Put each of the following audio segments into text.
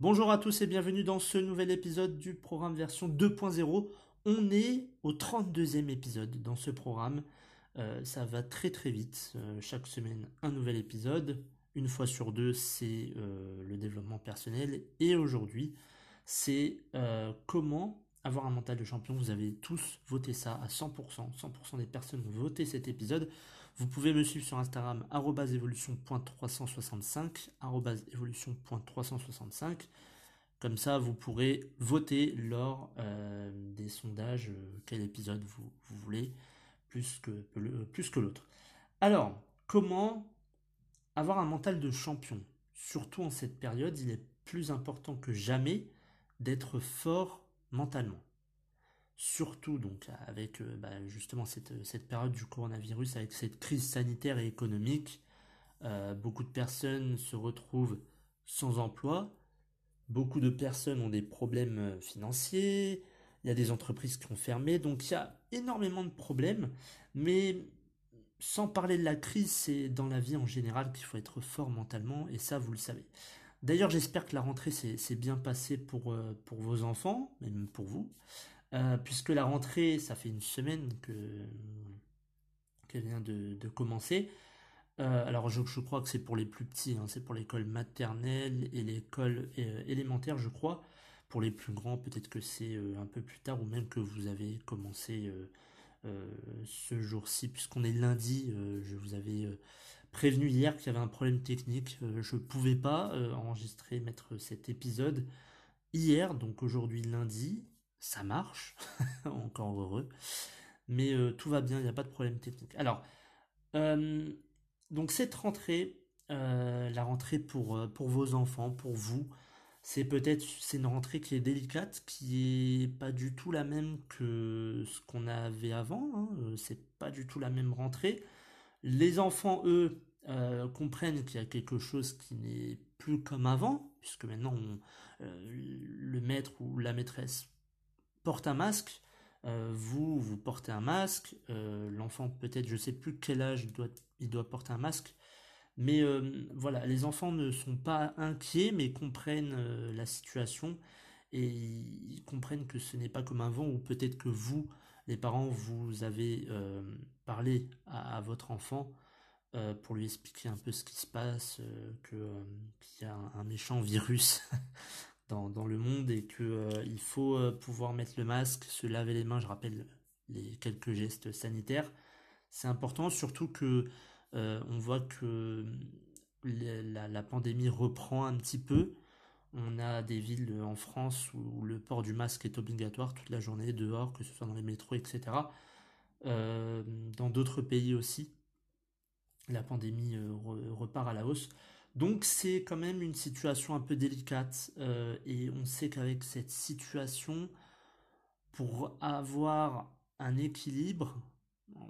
Bonjour à tous et bienvenue dans ce nouvel épisode du programme version 2.0. On est au 32e épisode dans ce programme. Euh, ça va très très vite. Euh, chaque semaine, un nouvel épisode. Une fois sur deux, c'est euh, le développement personnel. Et aujourd'hui, c'est comment avoir un mental de champion. Vous avez tous voté ça à 100%. 100% des personnes ont voté cet épisode. Vous pouvez me suivre sur Instagram, évolution.365, évolution.365. Comme ça, vous pourrez voter lors euh, des sondages euh, quel épisode vous, voulez que, plus que l'autre. Alors, comment avoir un mental de champion? Surtout en cette période, il est plus important que jamais d'être fort mentalement surtout donc avec euh, bah, justement cette, cette, période du coronavirus, avec cette crise sanitaire et économique, euh, beaucoup de personnes se retrouvent sans emploi, beaucoup de personnes ont des problèmes euh, financiers, il y a des entreprises qui ont fermé, donc il y a énormément de problèmes, mais sans parler de la crise, c'est dans la vie en général qu'il faut être fort mentalement, et ça vous le savez. D'ailleurs, j'espère que la rentrée s'est bien passée pour, pour vos enfants, même pour vous. Euh, puisque la rentrée, ça fait une semaine que qu'elle vient de, commencer. Euh, alors je, crois que c'est pour les plus petits, hein. c'est pour l'école maternelle et l'école euh, élémentaire, je crois. Pour les plus grands, peut-être que c'est un peu plus tard ou même que vous avez commencé ce jour-ci, puisqu'on est lundi. je vous avais prévenu hier qu'il y avait un problème technique. je ne pouvais pas enregistrer, mettre cet épisode hier, donc aujourd'hui lundi ça marche, encore heureux, mais euh, tout va bien, il n'y a pas de problème technique. Alors, euh, donc cette rentrée, euh, la rentrée pour, pour vos enfants, pour vous, c'est peut-être c'est une rentrée qui est délicate, qui est pas du tout la même que ce qu'on avait avant. Hein, c'est pas du tout la même rentrée. Les enfants, eux, comprennent qu'il y a quelque chose qui n'est plus comme avant, puisque maintenant le maître ou la maîtresse porte un masque, euh, vous, vous portez un masque, euh, l'enfant peut-être, je sais plus quel âge il doit, il doit porter un masque, mais euh, voilà, les enfants ne sont pas inquiets, mais comprennent la situation et ils comprennent que ce n'est pas comme avant, ou peut-être que vous, les parents, vous avez parlé à, votre enfant pour lui expliquer un peu ce qui se passe, que qu'il y a un méchant virus dans, le monde et que euh, il faut euh, pouvoir mettre le masque, se laver les mains. Je rappelle les quelques gestes sanitaires. C'est important, surtout que euh, on voit que la, pandémie reprend un petit peu. On a des villes en France où le port du masque est obligatoire toute la journée dehors, que ce soit dans les métros, etc. dans d'autres pays aussi, la pandémie repart à la hausse. Donc c'est quand même une situation un peu délicate euh, et on sait qu'avec cette situation, pour avoir un équilibre,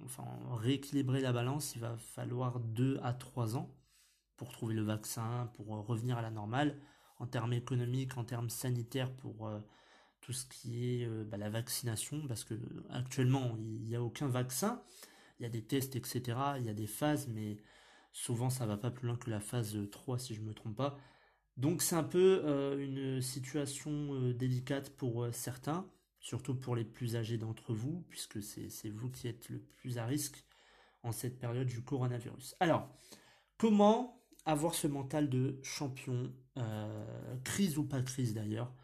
enfin rééquilibrer la balance, il va falloir 2 à 3 ans pour trouver le vaccin, pour revenir à la normale, en termes économiques, en termes sanitaires, pour euh, tout ce qui est euh, bah, la vaccination, parce que actuellement il n'y a aucun vaccin, il y a des tests, etc., il y a des phases, mais Souvent, ça va pas plus loin que la phase 3, si je me trompe pas. Donc, c'est un peu euh, une situation euh, délicate pour euh, certains, surtout pour les plus âgés d'entre vous, puisque c'est vous qui êtes le plus à risque en cette période du coronavirus. Alors, comment avoir ce mental de champion, crise ou pas crise d'ailleurs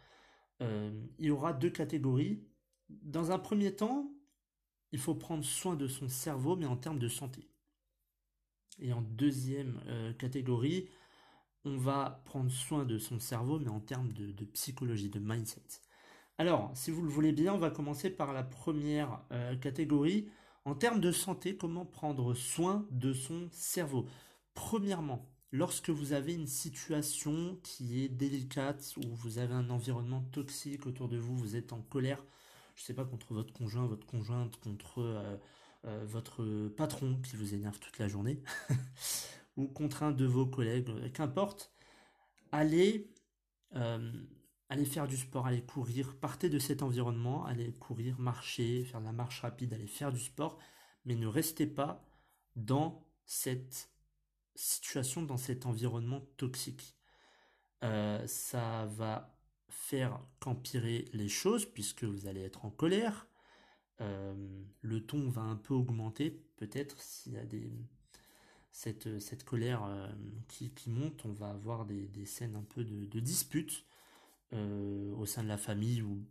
Il y aura deux catégories. Dans un premier temps, il faut prendre soin de son cerveau, mais en termes de santé. Et en deuxième euh, catégorie, on va prendre soin de son cerveau, mais en termes de, psychologie, de mindset. Alors, si vous le voulez bien, on va commencer par la première euh, catégorie, En termes de santé, comment prendre soin de son cerveau? Premièrement, lorsque vous avez une situation qui est délicate, où vous avez un environnement toxique autour de vous, vous êtes en colère, je ne sais pas, contre votre conjoint, votre conjointe, contre euh, euh, votre patron qui vous énerve toute la journée, ou contre un de vos collègues, euh, qu'importe, allez, allez faire du sport, allez courir, partez de cet environnement, allez courir, marcher, faire de la marche rapide, allez faire du sport, mais ne restez pas dans cette situation, dans cet environnement toxique. ça va faire qu'empirer les choses puisque vous allez être en colère, euh, le ton va un peu augmenter, peut-être s'il y a des, cette, colère euh, qui, monte, on va avoir des, scènes un peu de, de disputes euh, au sein de la famille ou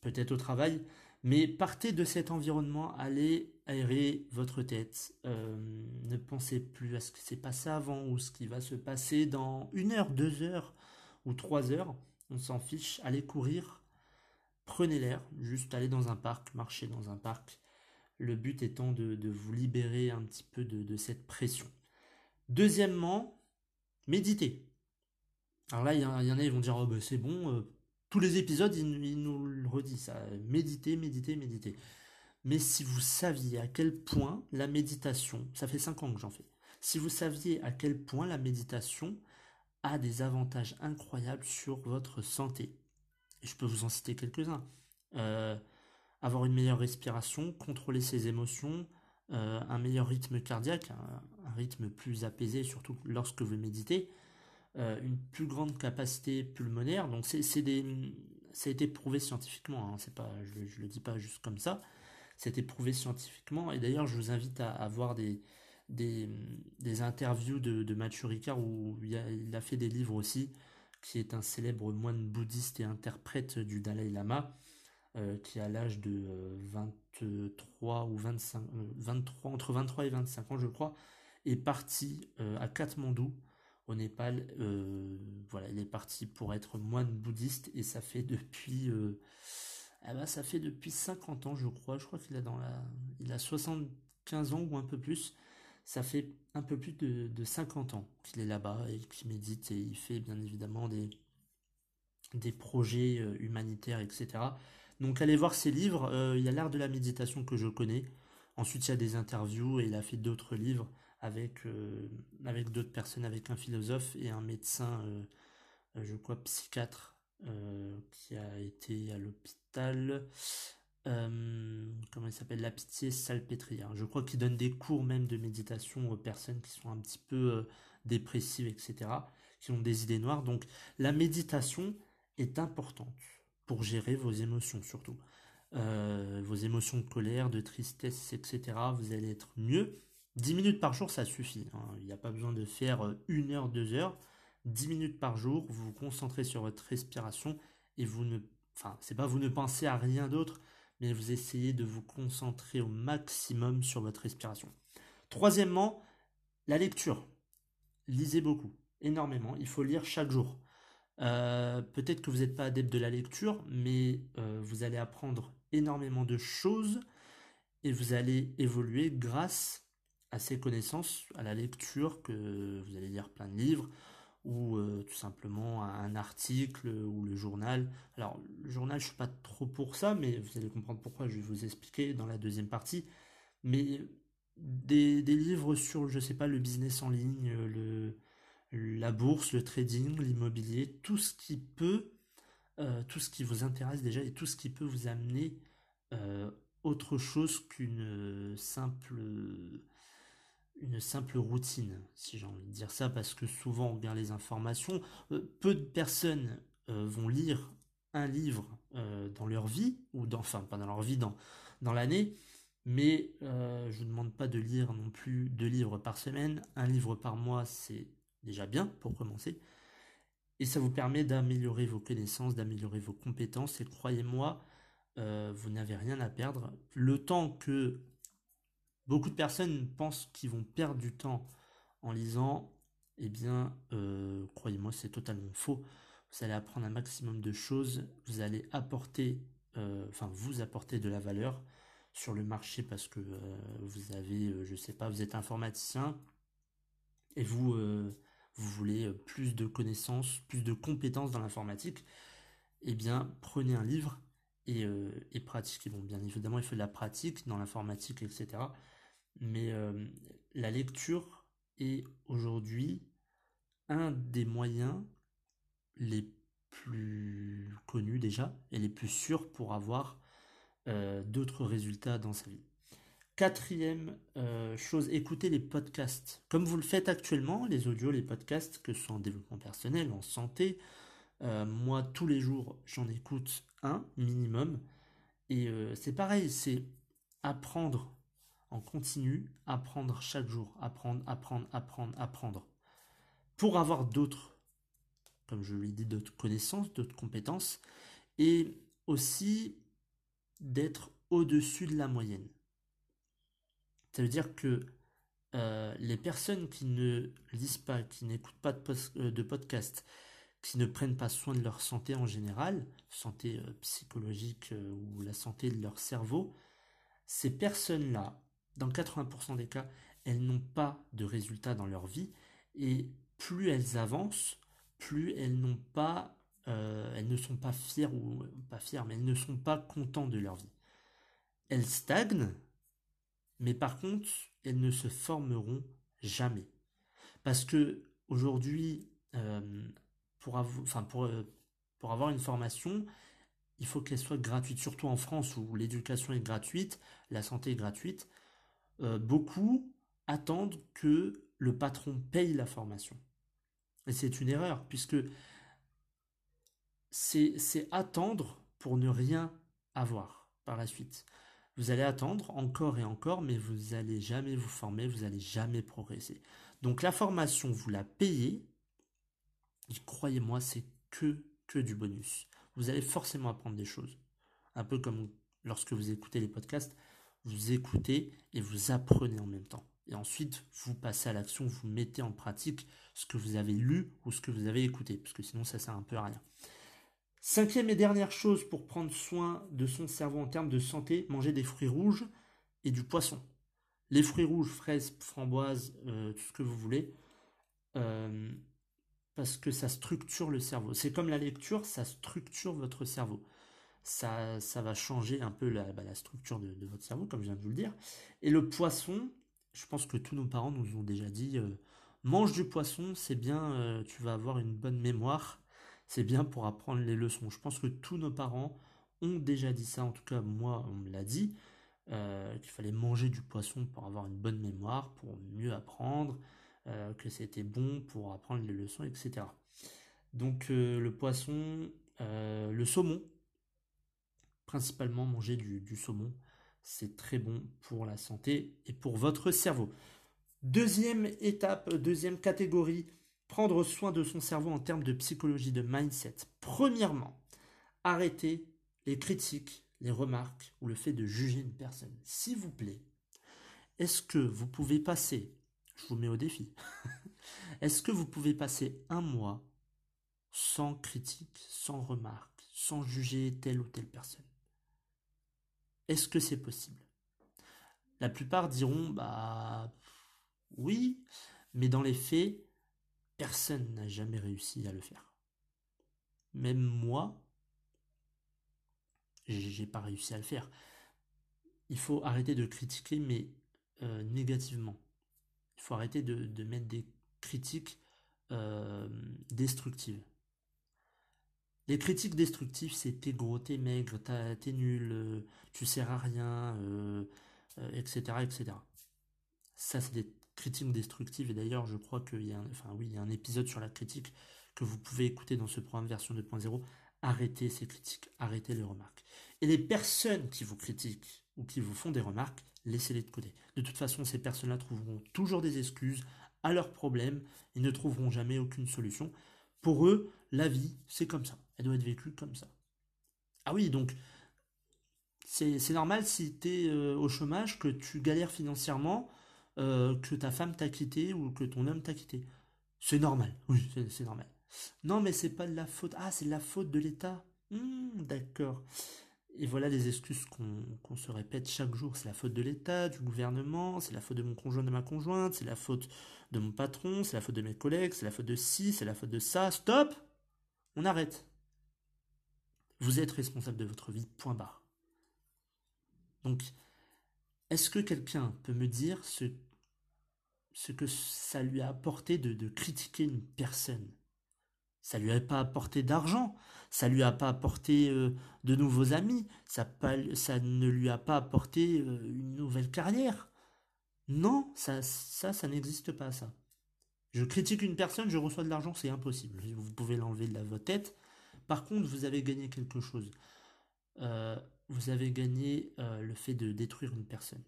peut-être au travail. Mais partez de cet environnement, allez aérer votre tête. ne pensez plus à ce qui s'est passé avant ou ce qui va se passer dans une heure, deux heures ou trois heures. On s'en fiche. Allez courir, prenez l'air, juste aller dans un parc, marcher dans un parc. Le but étant de, vous libérer un petit peu de, cette pression. Deuxièmement, méditez. Alors là, il y, en a, ils vont dire, oh ben c'est bon, euh, tous les épisodes, il, nous le redit ça. Méditez, méditez, méditez. Mais si vous saviez à quel point la méditation, ça fait 5 ans que j'en fais, si vous saviez à quel point la méditation a des avantages incroyables sur votre santé, je peux vous en citer quelques-uns. Euh, avoir une meilleure respiration, contrôler ses émotions, euh, un meilleur rythme cardiaque, un, rythme plus apaisé, surtout lorsque vous méditez, euh, une plus grande capacité pulmonaire. Donc c'est des, ça a été prouvé scientifiquement. Hein, c'est pas, je, ne le dis pas juste comme ça. C'était prouvé scientifiquement. Et d'ailleurs, je vous invite à, voir des, interviews de, Mathieu Ricard où il a, fait des livres aussi qui est un célèbre moine bouddhiste et interprète du Dalai Lama, euh, qui à l'âge de 23 euh, ou 25, 23, euh, entre 23 et 25 ans je crois, est parti à Katmandou au Népal. voilà, il est parti pour être moine bouddhiste et ça fait depuis eh ben, ça fait depuis 50 ans je crois, je crois qu'il a dans la il a 75 ans ou un peu plus ça fait un peu plus de, 50 ans qu'il est là-bas et qu'il médite et il fait bien évidemment des, des projets euh, humanitaires, etc. Donc allez voir ses livres, euh, il y a l'art de la méditation que je connais. Ensuite il y a des interviews et il a fait d'autres livres avec, euh, avec d'autres personnes, avec un philosophe et un médecin, je crois psychiatre, qui a été à l'hôpital euh, comment il s'appelle? La pitié salpêtrière. Je crois qu'il donne des cours même de méditation aux personnes qui sont un petit peu euh, dépressives, etc., qui ont des idées noires. Donc la méditation est importante pour gérer vos émotions surtout. Euh, vos émotions de colère, de tristesse, etc. Vous allez être mieux. 10 minutes par jour, ça suffit. Hein. Il n'y a pas besoin de faire une heure, deux heures. 10 minutes par jour, vous vous concentrez sur votre respiration et vous ne, enfin, c'est pas vous ne pensez à rien d'autre, mais vous essayez de vous concentrer au maximum sur votre respiration. Troisièmement, la lecture. Lisez beaucoup, énormément. Il faut lire chaque jour. Euh, peut-être que vous n'êtes pas adepte de la lecture, mais euh, vous allez apprendre énormément de choses et vous allez évoluer grâce à ces connaissances, à la lecture, que vous allez lire plein de livres, ou euh, tout simplement un article ou le journal. Alors le journal, je suis pas trop pour ça, mais vous allez comprendre pourquoi. Je vais vous expliquer dans la deuxième partie. Mais des, livres sur, je sais pas, le business en ligne, le, la bourse, le trading, l'immobilier, tout ce qui peut, euh, tout ce qui vous intéresse déjà et tout ce qui peut vous amener euh, autre chose qu'une simple une simple routine, si j'ai envie de dire ça, parce que souvent on les informations. Euh, peu de personnes euh, vont lire un livre euh, dans leur vie, ou dans, enfin pas dans leur vie, dans, dans l'année, mais je ne vous demande pas de lire non plus deux livres par semaine. Un livre par mois, c'est déjà bien pour commencer. Et ça vous permet d'améliorer vos connaissances, d'améliorer vos compétences. Et croyez-moi, vous n'avez rien à perdre. Le temps que Beaucoup de personnes pensent qu'ils vont perdre du temps en lisant. Eh bien, euh, croyez-moi, c'est totalement faux. Vous allez apprendre un maximum de choses. Vous allez apporter, euh, enfin, vous apporter de la valeur. sur le marché parce que vous avez, je sais pas, vous êtes informaticien et vous, voulez plus de connaissances, plus de compétences dans l'informatique, eh bien, prenez un livre et, et pratiquez. Bon, bien évidemment, il faut de la pratique dans l'informatique, etc. Mais la lecture est aujourd'hui un des moyens les plus connus déjà et les plus sûrs pour avoir euh, d'autres résultats dans sa vie. Quatrième euh, chose, écoutez les podcasts. Comme vous le faites actuellement, les audios, les podcasts, que ce soit en développement personnel, en santé. Euh, moi, tous les jours, j'en écoute un minimum. Et c'est pareil, c'est apprendre en continu, apprendre chaque jour, apprendre, apprendre, apprendre, apprendre. Pour avoir d'autres, comme je l'ai dit, d'autres connaissances, d'autres compétences, et aussi d'être au-dessus de la moyenne. Ça veut dire que euh, les personnes qui ne lisent pas, qui n'écoutent pas de, euh, de, podcast, qui ne prennent pas soin de leur santé en général, santé euh, psychologique ou la santé de leur cerveau, ces personnes-là dans 80% des cas, elles n'ont pas de résultats dans leur vie et plus elles avancent, plus elles n'ont pas, euh, elles ne sont pas fières ou pas fières, mais elles ne sont pas contentes de leur vie. Elles stagnent, mais par contre, elles ne se formeront jamais. Parce que aujourd'hui, euh, euh, pour avoir une formation, il faut qu'elle soit gratuite, surtout en France où l'éducation est gratuite, la santé est gratuite. Euh, beaucoup attendent que le patron paye la formation. Et c'est une erreur, puisque c'est attendre pour ne rien avoir par la suite. Vous allez attendre encore et encore, mais vous n'allez jamais vous former, vous n'allez jamais progresser. Donc la formation, vous la payez, croyez-moi, c'est que, que du bonus. Vous allez forcément apprendre des choses. Un peu comme lorsque vous écoutez les podcasts, vous écoutez et vous apprenez en même temps. Et ensuite, vous passez à l'action, vous mettez en pratique ce que vous avez lu ou ce que vous avez écouté, parce que sinon ça sert un peu à rien. Cinquième et dernière chose pour prendre soin de son cerveau en termes de santé, manger des fruits rouges et du poisson. Les fruits rouges, fraises, framboises, euh, tout ce que vous voulez, euh, parce que ça structure le cerveau. C'est comme la lecture, ça structure votre cerveau ça, ça va changer un peu la, bah, structure de, votre cerveau, comme je viens de vous le dire. Et le poisson, je pense que tous nos parents nous ont déjà dit, euh, mange du poisson, c'est bien, euh, tu vas avoir une bonne mémoire, c'est bien pour apprendre les leçons. Je pense que tous nos parents ont déjà dit ça, en tout cas moi on me l'a dit, euh, qu'il fallait manger du poisson pour avoir une bonne mémoire, pour mieux apprendre, que c'était bon pour apprendre les leçons, etc. Donc le poisson, le saumon, principalement manger du, saumon. C'est très bon pour la santé et pour votre cerveau. Deuxième étape, deuxième catégorie, prendre soin de son cerveau en termes de psychologie, de mindset. Premièrement, arrêtez les critiques, les remarques ou le fait de juger une personne. S'il vous plaît, est-ce que vous pouvez passer, je vous mets au défi, est-ce que vous pouvez passer un mois sans critique, sans remarque, sans juger telle ou telle personne? Est-ce que c'est possible? La plupart diront bah oui, mais dans les faits, personne n'a jamais réussi à le faire. Même moi, j'ai pas réussi à le faire. Il faut arrêter de critiquer, mais euh, négativement. Il faut arrêter de, mettre des critiques euh, destructives. Les critiques destructives, c'est t'es gros, t'es maigre, t'es nul, euh, tu sers à rien, etc., euh, etc. Euh, Ça, c'est des critiques destructives. Et d'ailleurs, je crois qu'il y a, un, enfin oui, il y a un épisode sur la critique que vous pouvez écouter dans ce programme version 2.0. Arrêtez ces critiques, arrêtez les remarques. Et les personnes qui vous critiquent ou qui vous font des remarques, laissez-les de côté. De toute façon, ces personnes-là trouveront toujours des excuses à leurs problèmes et ne trouveront jamais aucune solution. Pour eux, la vie, c'est comme ça. Elle doit être vécue comme ça. Ah oui, donc c'est normal si tu es euh, au chômage, que tu galères financièrement, euh, que ta femme t'a quitté ou que ton homme t'a quitté. C'est normal, oui, c'est normal. Non, mais c'est pas de la faute. Ah, c'est de la faute de l'État. Hmm, d'accord. Et voilà les excuses qu'on se répète chaque jour. C'est la faute de l'État, du gouvernement, c'est la faute de mon conjoint, de ma conjointe, c'est la faute de mon patron, c'est la faute de mes collègues, c'est la faute de ci, c'est la faute de ça. Stop On arrête. Vous êtes responsable de votre vie, point barre. Donc, est-ce que quelqu'un peut me dire ce, que ça lui a apporté de critiquer une personne? Ça lui a pas apporté d'argent, ça lui a pas apporté euh, de nouveaux amis, ça, ne lui a pas apporté euh, une nouvelle carrière. Non, ça, ça, ça n'existe pas, ça. Je critique une personne, je reçois de l'argent, c'est impossible. Vous pouvez l'enlever de la, votre tête. Par contre, vous avez gagné quelque chose. Euh, vous avez gagné le fait de détruire une personne.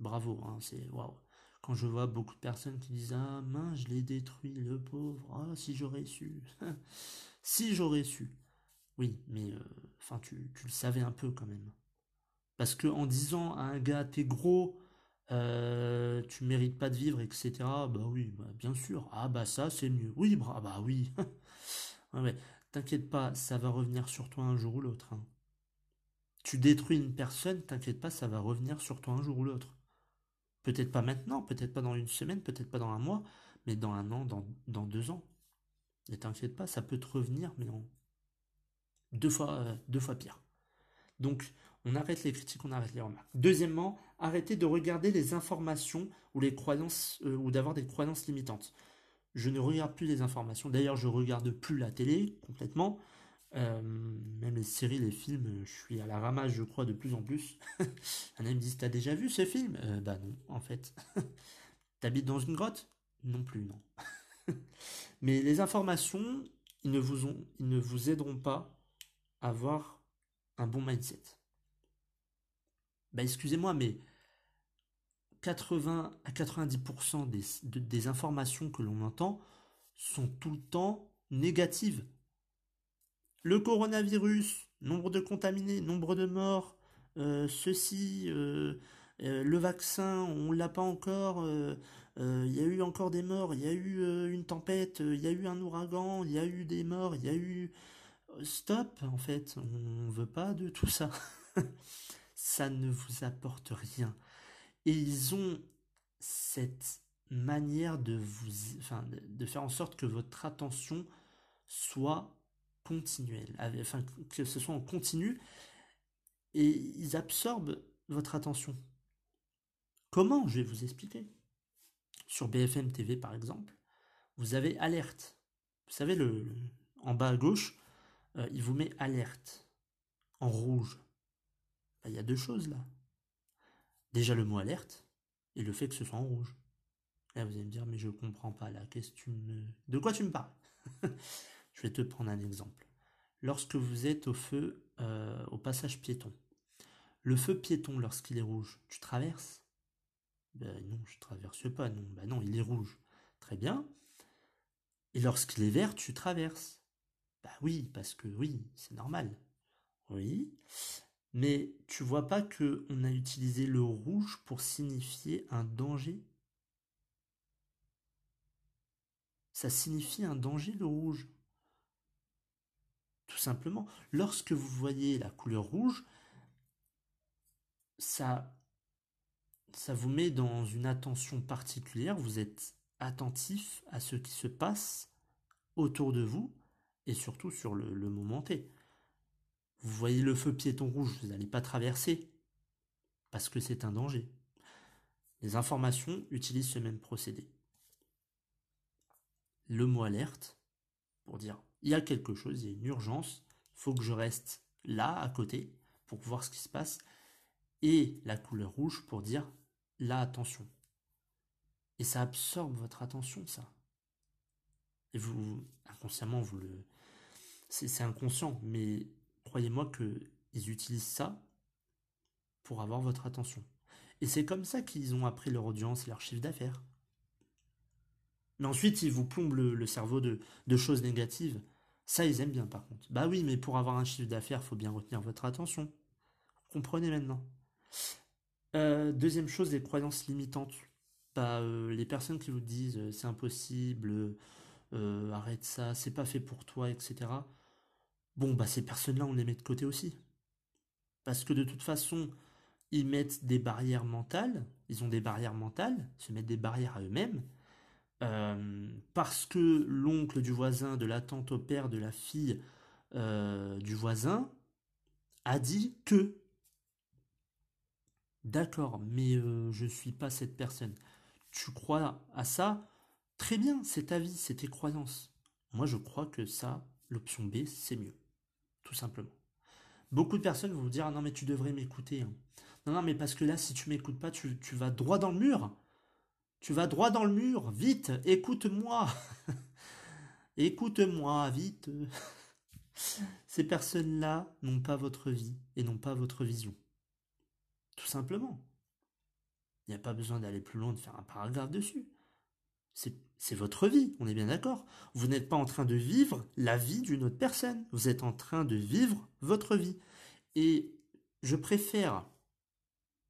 Bravo, hein, c'est waouh. Quand je vois beaucoup de personnes qui disent Ah mince, je l'ai détruit, le pauvre, ah si j'aurais su. si j'aurais su. Oui, mais euh, enfin tu, tu, le savais un peu quand même. Parce que en disant à un gars t'es gros, euh, tu mérites pas de vivre, etc. Bah oui, bah, bien sûr. Ah bah ça c'est mieux. Oui, bah, bah oui. t'inquiète pas, ça va revenir sur toi un jour ou l'autre. Hein. Tu détruis une personne, t'inquiète pas, ça va revenir sur toi un jour ou l'autre. Peut-être pas maintenant, peut-être pas dans une semaine, peut-être pas dans un mois, mais dans un an, dans, deux ans. Ne t'inquiète pas, ça peut te revenir, mais deux fois, euh, deux fois pire. Donc, on arrête les critiques, on arrête les remarques. Deuxièmement, arrêtez de regarder les informations ou les croyances euh, ou d'avoir des croyances limitantes. Je ne regarde plus les informations. D'ailleurs, je regarde plus la télé complètement. Euh, même les séries, les films, je suis à la ramasse, je crois, de plus en plus. Un ami me dit, t'as déjà vu ce film? Euh, Bah non, en fait. T'habites dans une grotte? Non plus, non. Mais les informations, ils ne, vous ont, ils ne vous aideront pas à avoir un bon mindset. Bah excusez-moi, mais 80 à 90% des, des informations que l'on entend sont tout le temps négatives. Le coronavirus, nombre de contaminés, nombre de morts, euh, ceci, euh, euh, le vaccin, on l'a pas encore, il y a eu encore des morts, il y a eu une tempête, il y a eu un ouragan, il y a eu des morts, il y a eu... Stop, en fait, on veut pas de tout ça. ça ne vous apporte rien. Et ils ont cette manière de vous, de faire en sorte que votre attention soit continuel, enfin que ce soit en continu, et ils absorbent votre attention. Comment Je vais vous expliquer? Sur BFM TV par exemple, vous avez alerte. Vous savez, le, en bas à gauche, euh, il vous met alerte en rouge. Ben, il y a deux choses là. Déjà le mot alerte et le fait que ce soit en rouge. Là, vous allez me dire, mais je comprends pas là. Qu'est-ce. De quoi tu me parles? Je vais te prendre un exemple. Lorsque vous êtes au feu, euh, au passage piéton, le feu piéton, lorsqu'il est rouge, tu traverses? Ben non, je traverse pas, non. Ben non, il est rouge. Très bien. Et lorsqu'il est vert, tu traverses. Ben oui, parce que oui, c'est normal. Oui. Mais tu vois pas que on a utilisé le rouge pour signifier un danger? Ça signifie un danger le rouge? Tout simplement, lorsque vous voyez la couleur rouge, ça, vous met dans une attention particulière, vous êtes attentif à ce qui se passe autour de vous et surtout sur le, le moment T. Vous voyez le feu piéton rouge, vous n'allez pas traverser parce que c'est un danger. Les informations utilisent ce même procédé. Le mot alerte pour dire il y a quelque chose, il y a une urgence, il faut que je reste là à côté pour voir ce qui se passe, et la couleur rouge pour dire là attention. Et ça absorbe votre attention, ça. Et vous, inconsciemment, vous le... C'est inconscient, mais croyez-moi qu'ils utilisent ça pour avoir votre attention. Et c'est comme ça qu'ils ont appris leur audience et leur chiffre d'affaires. Mais ensuite, ils vous plombent le, cerveau de, choses négatives. Ça, ils aiment bien par contre. Bah oui, mais pour avoir un chiffre d'affaires, faut bien retenir votre attention. Vous comprenez maintenant. Euh, deuxième chose, les croyances limitantes. Bah, euh, les personnes qui vous disent euh, c'est impossible, arrête ça, c'est pas fait pour toi, etc. Bon, bah ces personnes-là, on les met de côté aussi. parce que de toute façon, ils mettent des barrières mentales, ils ont des barrières mentales, se mettent des barrières à eux-mêmes, euh, parce que l'oncle du voisin, de la tante au père, de la fille euh, du voisin, a dit que. D'accord, mais euh, je ne suis pas cette personne. Tu crois à ça? Très bien, c'est ta vie, c'est tes croyances. Moi, je crois que ça, l'option B, c'est mieux. Tout simplement. Beaucoup de personnes vont vous dire ah non mais tu devrais m'écouter. Hein. Non non mais parce que là si tu m'écoutes pas tu, tu, vas droit dans le mur. Tu vas droit dans le mur. Vite, écoute-moi. écoute-moi, vite. Ces personnes-là n'ont pas votre vie et n'ont pas votre vision. Tout simplement. Il n'y a pas besoin d'aller plus loin, de faire un paragraphe dessus. C'est votre vie, on est bien d'accord. Vous n'êtes pas en train de vivre la vie d'une autre personne. Vous êtes en train de vivre votre vie. Et je préfère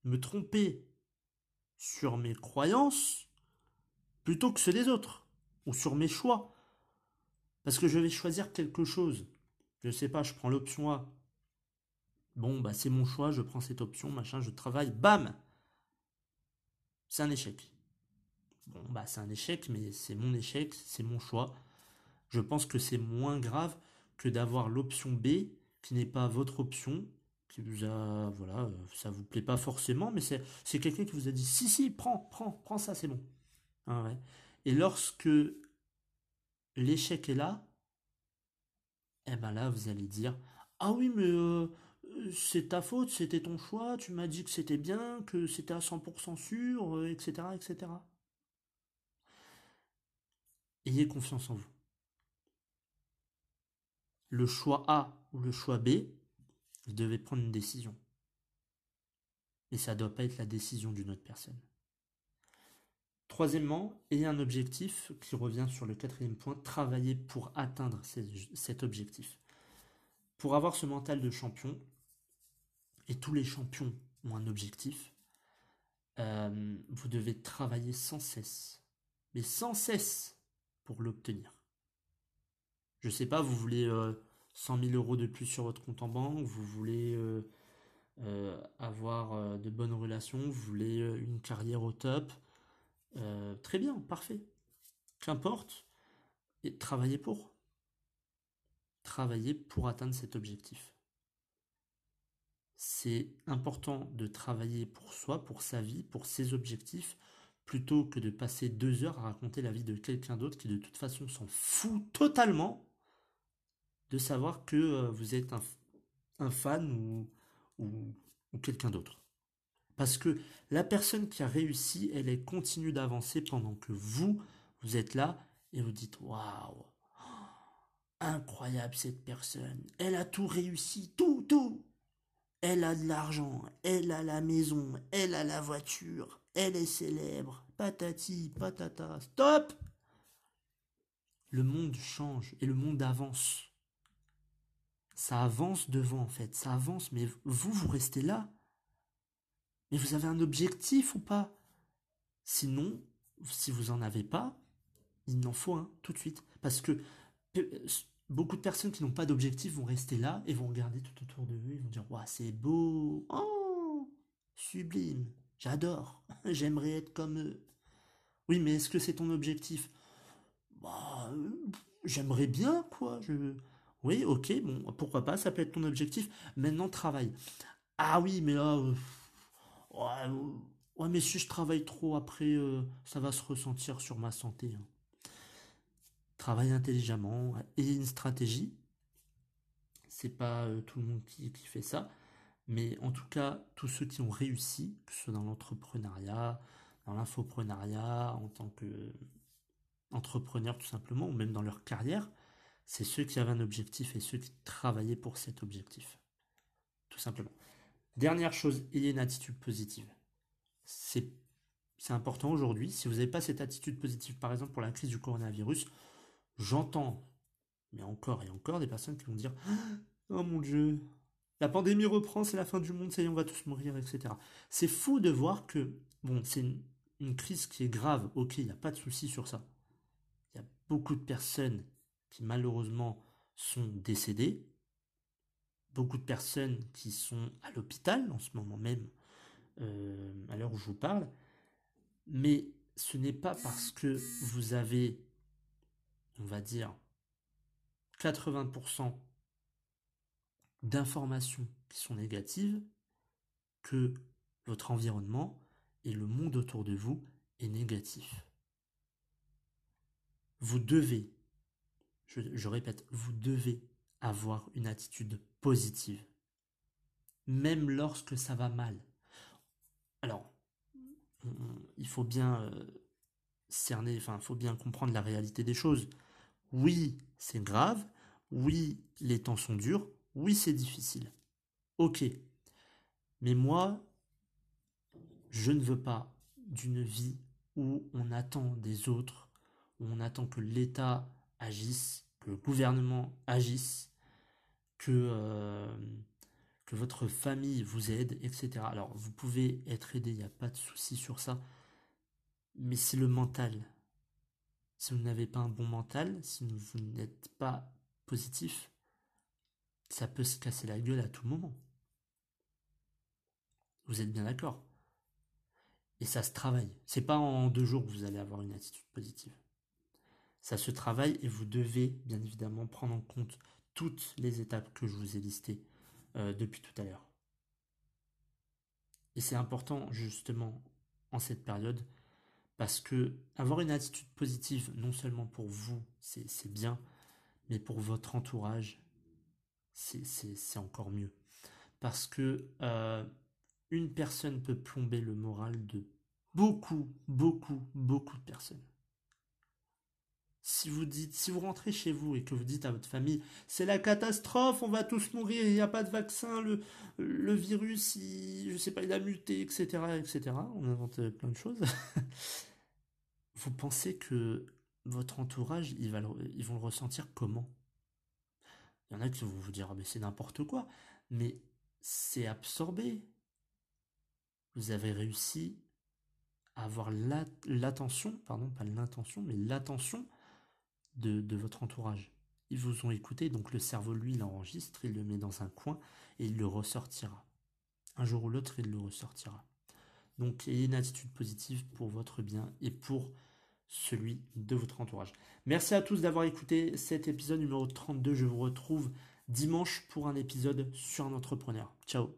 me tromper sur mes croyances plutôt que ceux des autres, ou sur mes choix. Parce que je vais choisir quelque chose. Je ne sais pas, je prends l'option A. Bon, bah c'est mon choix, je prends cette option, machin, je travaille, bam C'est un échec. Bon, bah c'est un échec, mais c'est mon échec, c'est mon choix. Je pense que c'est moins grave que d'avoir l'option B qui n'est pas votre option, qui a, voilà, ça vous plaît pas forcément, mais c'est, quelqu'un qui vous a dit si si, prends, prends, prends ça, c'est bon. Ah Et lorsque l'échec est là, eh ben là vous allez dire ah oui mais euh, c'est ta faute, c'était ton choix, tu m'as dit que c'était bien, que c'était à 100% sûr, etc., euh, etc. Ayez confiance en vous. Le choix A ou le choix B, vous devez prendre une décision. Et ça ne doit pas être la décision d'une autre personne. Troisièmement, ayez un objectif qui revient sur le quatrième point, travailler pour atteindre cet objectif. Pour avoir ce mental de champion, et tous les champions ont un objectif, euh, vous devez travailler sans cesse, mais sans cesse, pour l'obtenir. Je sais pas, vous voulez 100 euh, 000 euros de plus sur votre compte en banque, vous voulez euh, euh, avoir de bonnes relations, vous voulez une carrière au top. très bien, parfait. Qu'importe. Et travaillez pour. Travaillez pour atteindre cet objectif. C'est important de travailler pour soi, pour sa vie, pour ses objectifs, plutôt que de passer deux heures à raconter la vie de quelqu'un d'autre qui de toute façon s'en fout totalement de savoir que euh, vous êtes un, fan ou, ou, quelqu'un d'autre. Parce que la personne qui a réussi, elle, elle continue d'avancer pendant que vous, vous êtes là et vous dites Waouh, incroyable cette personne, elle a tout réussi, tout, tout. Elle a de l'argent, elle a la maison, elle a la voiture, elle est célèbre, patati, patata, stop Le monde change et le monde avance. Ça avance devant en fait, ça avance, mais vous, vous restez là. Mais vous avez un objectif ou pas? Sinon, si vous n'en avez pas, il en faut un tout de suite. Parce que beaucoup de personnes qui n'ont pas d'objectif vont rester là et vont regarder tout autour de eux et vont dire c'est beau, oh, sublime. J'adore. J'aimerais être comme eux. Oui, mais est-ce que c'est ton objectif? Bah, euh, j'aimerais bien, quoi. Oui, ok, bon, pourquoi pas, ça peut être ton objectif. Maintenant, travaille. Ah oui, mais là... Euh, euh, ouais, mais si je travaille trop, après, ça va se ressentir sur ma santé. Hein. Travaille intelligemment et une stratégie. C'est pas tout le monde qui fait ça. Mais en tout cas, tous ceux qui ont réussi, que ce soit dans l'entrepreneuriat, dans l'infoprenariat, en tant que entrepreneur tout simplement, ou même dans leur carrière, c'est ceux qui avaient un objectif et ceux qui travaillaient pour cet objectif. Tout simplement. Dernière chose, ayez une attitude positive. C'est, important aujourd'hui. Si vous n'avez pas cette attitude positive, par exemple pour la crise du coronavirus, j'entends, mais encore et encore, des personnes qui vont dire Oh mon Dieu, la pandémie reprend, c'est la fin du monde, ça y est, on va tous mourir, etc. C'est fou de voir que, bon, c'est une, crise qui est grave, ok, il n'y a pas de souci sur ça. Il y a beaucoup de personnes qui malheureusement sont décédées, beaucoup de personnes qui sont à l'hôpital en ce moment même, euh, à l'heure où je vous parle, mais ce n'est pas parce que vous avez, on va dire, 80% d'informations qui sont négatives que votre environnement et le monde autour de vous est négatif. Vous devez, je, répète, vous devez avoir une attitude positive, même lorsque ça va mal. Alors, il faut bien euh, cerner, enfin, il faut bien comprendre la réalité des choses. Oui, c'est grave. Oui, les temps sont durs. Oui, c'est difficile. Ok. Mais moi, je ne veux pas d'une vie où on attend des autres, où on attend que l'État agisse, que le gouvernement agisse, que, euh, votre famille vous aide, etc. Alors, vous pouvez être aidé, il n'y a pas de souci sur ça. Mais c'est le mental. Si vous n'avez pas un bon mental, si vous n'êtes pas positif, ça peut se casser la gueule à tout moment. Vous êtes bien d'accord Et ça se travaille. C'est pas en deux jours que vous allez avoir une attitude positive. Ça se travaille et vous devez bien évidemment prendre en compte toutes les étapes que je vous ai listées euh, depuis tout à l'heure. Et c'est important justement en cette période parce que avoir une attitude positive, non seulement pour vous, c'est bien, mais pour votre entourage, c'est encore mieux. Parce que euh, une personne peut plomber le moral de beaucoup, beaucoup, beaucoup de personnes. Si vous dites, si vous rentrez chez vous et que vous dites à votre famille, c'est la catastrophe, on va tous mourir, il n'y a pas de vaccin, le, le virus, il, je sais pas, il a muté, etc., etc. On invente plein de choses. vous pensez que votre entourage, ils, ils vont le ressentir comment? Il y en a qui vont vous dire, ah, mais c'est n'importe quoi, mais c'est absorbé. Vous avez réussi à avoir l'attention, pardon, pas l'intention, mais l'attention de, votre entourage. Ils vous ont écouté, donc le cerveau, lui, l'enregistre, il le met dans un coin et il le ressortira. Un jour ou l'autre, il le ressortira. Donc ayez une attitude positive pour votre bien et pour celui de votre entourage. Merci à tous d'avoir écouté cet épisode numéro 32. Je vous retrouve dimanche pour un épisode sur un entrepreneur. Ciao